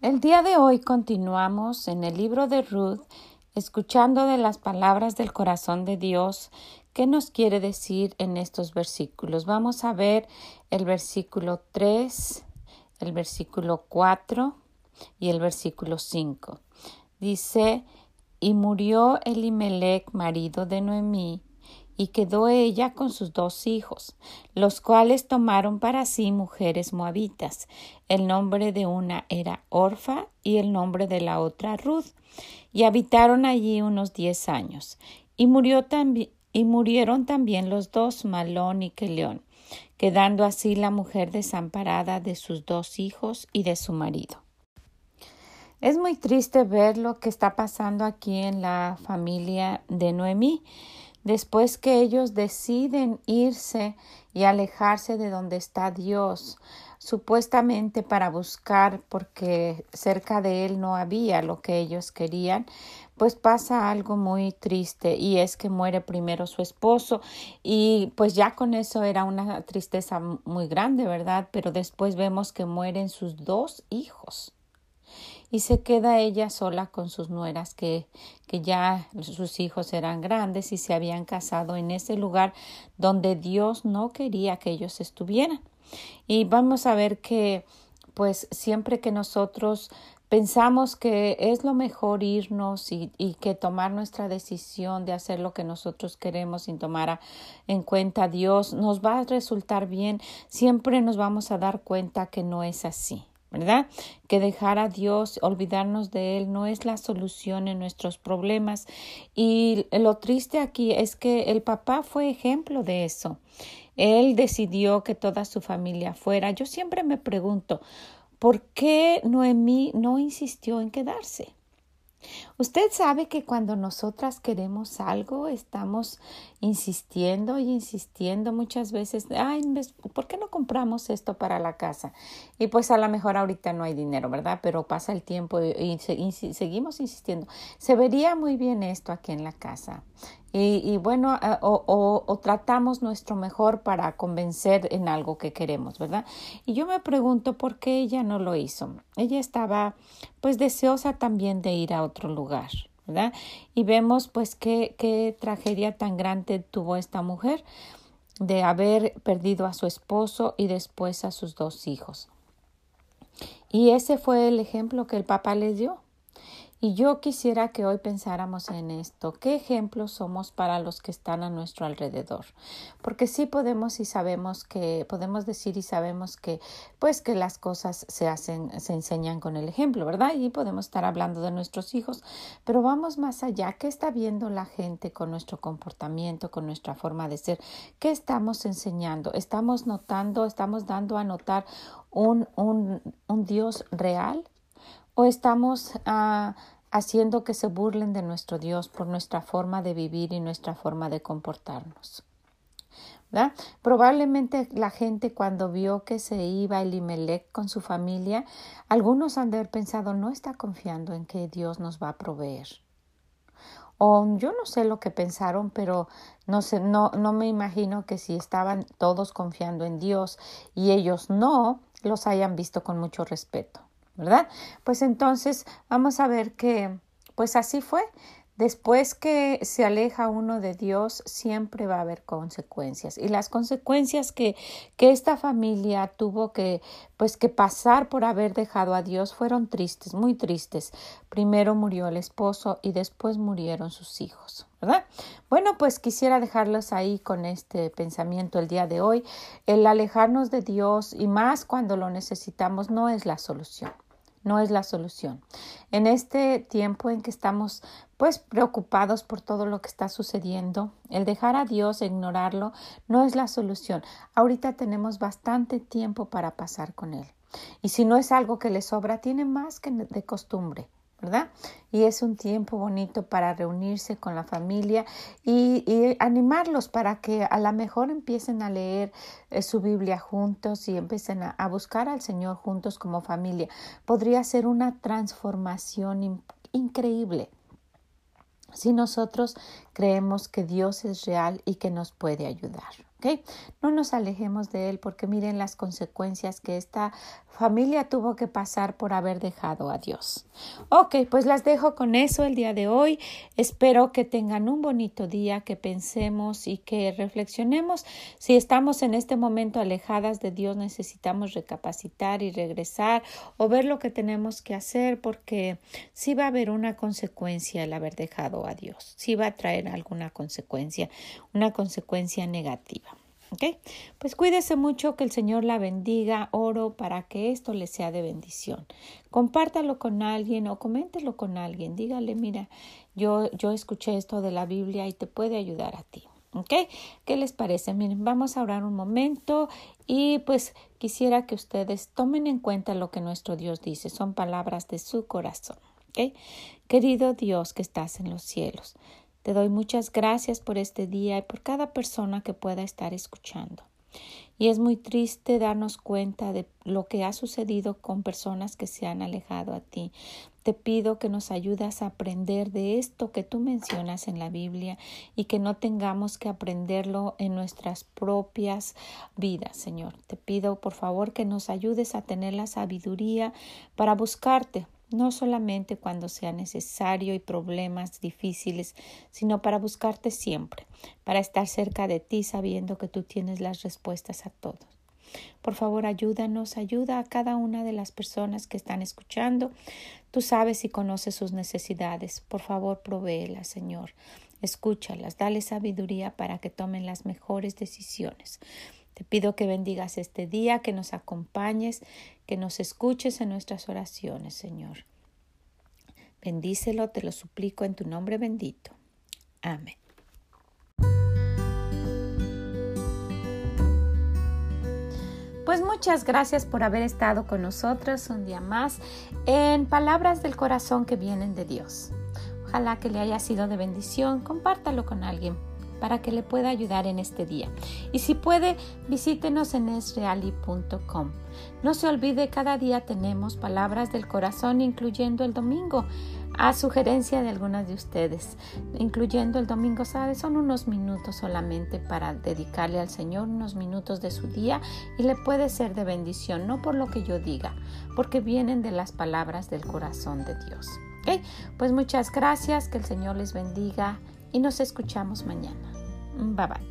El día de hoy continuamos en el libro de Ruth, escuchando de las palabras del corazón de Dios qué nos quiere decir en estos versículos. Vamos a ver el versículo 3, el versículo 4 y el versículo 5. Dice, y murió Elimelech, marido de Noemí, y quedó ella con sus dos hijos, los cuales tomaron para sí mujeres moabitas. El nombre de una era Orfa y el nombre de la otra Ruth, y habitaron allí unos diez años. Y, murió y murieron también los dos, Malón y Queleón, quedando así la mujer desamparada de sus dos hijos y de su marido. Es muy triste ver lo que está pasando aquí en la familia de Noemí después que ellos deciden irse y alejarse de donde está Dios, supuestamente para buscar, porque cerca de él no había lo que ellos querían, pues pasa algo muy triste y es que muere primero su esposo y pues ya con eso era una tristeza muy grande, ¿verdad? Pero después vemos que mueren sus dos hijos y se queda ella sola con sus nueras que, que ya sus hijos eran grandes y se habían casado en ese lugar donde Dios no quería que ellos estuvieran. Y vamos a ver que pues siempre que nosotros pensamos que es lo mejor irnos y, y, que tomar nuestra decisión de hacer lo que nosotros queremos sin tomar en cuenta a Dios nos va a resultar bien, siempre nos vamos a dar cuenta que no es así. ¿Verdad? Que dejar a Dios, olvidarnos de Él, no es la solución en nuestros problemas. Y lo triste aquí es que el papá fue ejemplo de eso. Él decidió que toda su familia fuera. Yo siempre me pregunto, ¿por qué Noemí no insistió en quedarse? Usted sabe que cuando nosotras queremos algo, estamos insistiendo y insistiendo muchas veces, ay, ¿por qué no compramos esto para la casa? Y pues a lo mejor ahorita no hay dinero, ¿verdad? Pero pasa el tiempo y, seguimos insistiendo. Se vería muy bien esto aquí en la casa. Y, bueno, eh, o, tratamos nuestro mejor para convencer en algo que queremos, ¿verdad? Y yo me pregunto por qué ella no lo hizo. Ella estaba pues deseosa también de ir a otro lugar, Y vemos pues qué, qué tragedia tan grande tuvo esta mujer de haber perdido a su esposo y después a sus dos hijos. Y ese fue el ejemplo que el papá les dio. Y yo quisiera que hoy pensáramos en esto. ¿Qué ejemplos somos para los que están a nuestro alrededor? Porque sí podemos y sabemos que, podemos decir y sabemos que, pues que las cosas se hacen, se enseñan con el ejemplo, ¿verdad? Y podemos estar hablando de nuestros hijos, pero vamos más allá. ¿Qué está viendo la gente con nuestro comportamiento, con nuestra forma de ser? ¿Qué estamos enseñando? ¿Estamos notando, estamos dando a notar un, un, un Dios real? ¿O estamos ah, haciendo que se burlen de nuestro Dios por nuestra forma de vivir y nuestra forma de comportarnos? Probablemente la gente cuando vio que se iba Elimelech con su familia, algunos han de haber pensado no está confiando en que Dios nos va a proveer. O yo no sé lo que pensaron, pero no me imagino que si estaban todos confiando en Dios y ellos no, los hayan visto con mucho respeto. ¿Verdad? Pues entonces vamos a ver que, pues así fue. Después que se aleja uno de Dios, siempre va a haber consecuencias. Y las consecuencias que, que esta familia tuvo que, pues, que pasar por haber dejado a Dios fueron tristes, muy tristes. Primero murió el esposo y después murieron sus hijos. ¿verdad? Bueno, pues quisiera dejarlos ahí con este pensamiento el día de hoy. El alejarnos de Dios y más cuando lo necesitamos no es la solución no es la solución. En este tiempo en que estamos pues preocupados por todo lo que está sucediendo, el dejar a Dios, ignorarlo, no es la solución. Ahorita tenemos bastante tiempo para pasar con Él. Y si no es algo que le sobra, tiene más que de costumbre. ¿Verdad? Y es un tiempo bonito para reunirse con la familia y, animarlos para que a lo mejor empiecen a leer eh, su Biblia juntos y empiecen a, buscar al Señor juntos como familia. Podría ser una transformación increíble si nosotros creemos que Dios es real y que nos puede ayudar. No nos alejemos de él porque miren las consecuencias que esta familia tuvo que pasar por haber dejado a Dios. Ok, pues las dejo con eso el día de hoy. Espero que tengan un bonito día, que pensemos y que reflexionemos. Si estamos en este momento alejadas de Dios, necesitamos recapacitar y regresar o ver lo que tenemos que hacer porque sí va a haber una consecuencia el haber dejado a Dios. Sí va a traer alguna consecuencia, una consecuencia negativa. ¿Ok? Pues cuídese mucho, que el Señor la bendiga, oro para que esto le sea de bendición. Compártalo con alguien o coméntelo con alguien. Dígale, mira, yo, yo escuché esto de la Biblia y te puede ayudar a ti. ¿Ok? ¿Qué les parece? Miren, vamos a orar un momento y pues quisiera que ustedes tomen en cuenta lo que nuestro Dios dice. Son palabras de su corazón. ¿Ok? Querido Dios que estás en los cielos. Te doy muchas gracias por este día y por cada persona que pueda estar escuchando. Y es muy triste darnos cuenta de lo que ha sucedido con personas que se han alejado a ti. Te pido que nos ayudas a aprender de esto que tú mencionas en la Biblia y que no tengamos que aprenderlo en nuestras propias vidas, Señor. Te pido, por favor, que nos ayudes a tener la sabiduría para buscarte, no solamente cuando sea necesario y problemas difíciles, sino para buscarte siempre, para estar cerca de ti sabiendo que tú tienes las respuestas a todos. Por favor, ayúdanos, ayuda a cada una de las personas que están escuchando. Tú sabes y conoces sus necesidades. Por favor, provéelas, Señor. Escúchalas, dale sabiduría para que tomen las mejores decisiones. Te pido que bendigas este día, que nos acompañes, que nos escuches en nuestras oraciones, Señor. Bendícelo, te lo suplico en tu nombre bendito. Amén. Pues muchas gracias por haber estado con nosotros un día más en Palabras del Corazón que vienen de Dios. Ojalá que le haya sido de bendición. Compártalo con alguien para que le pueda ayudar en este día. Y si puede, visítenos en esreali.com. No se olvide, cada día tenemos palabras del corazón, incluyendo el domingo, a sugerencia de algunas de ustedes, incluyendo el domingo, ¿sabe? Son unos minutos solamente para dedicarle al Señor, unos minutos de su día y le puede ser de bendición, no por lo que yo diga, porque vienen de las palabras del corazón de Dios. ¿Ok? Pues muchas gracias, que el Señor les bendiga y nos escuchamos mañana. Bye bye.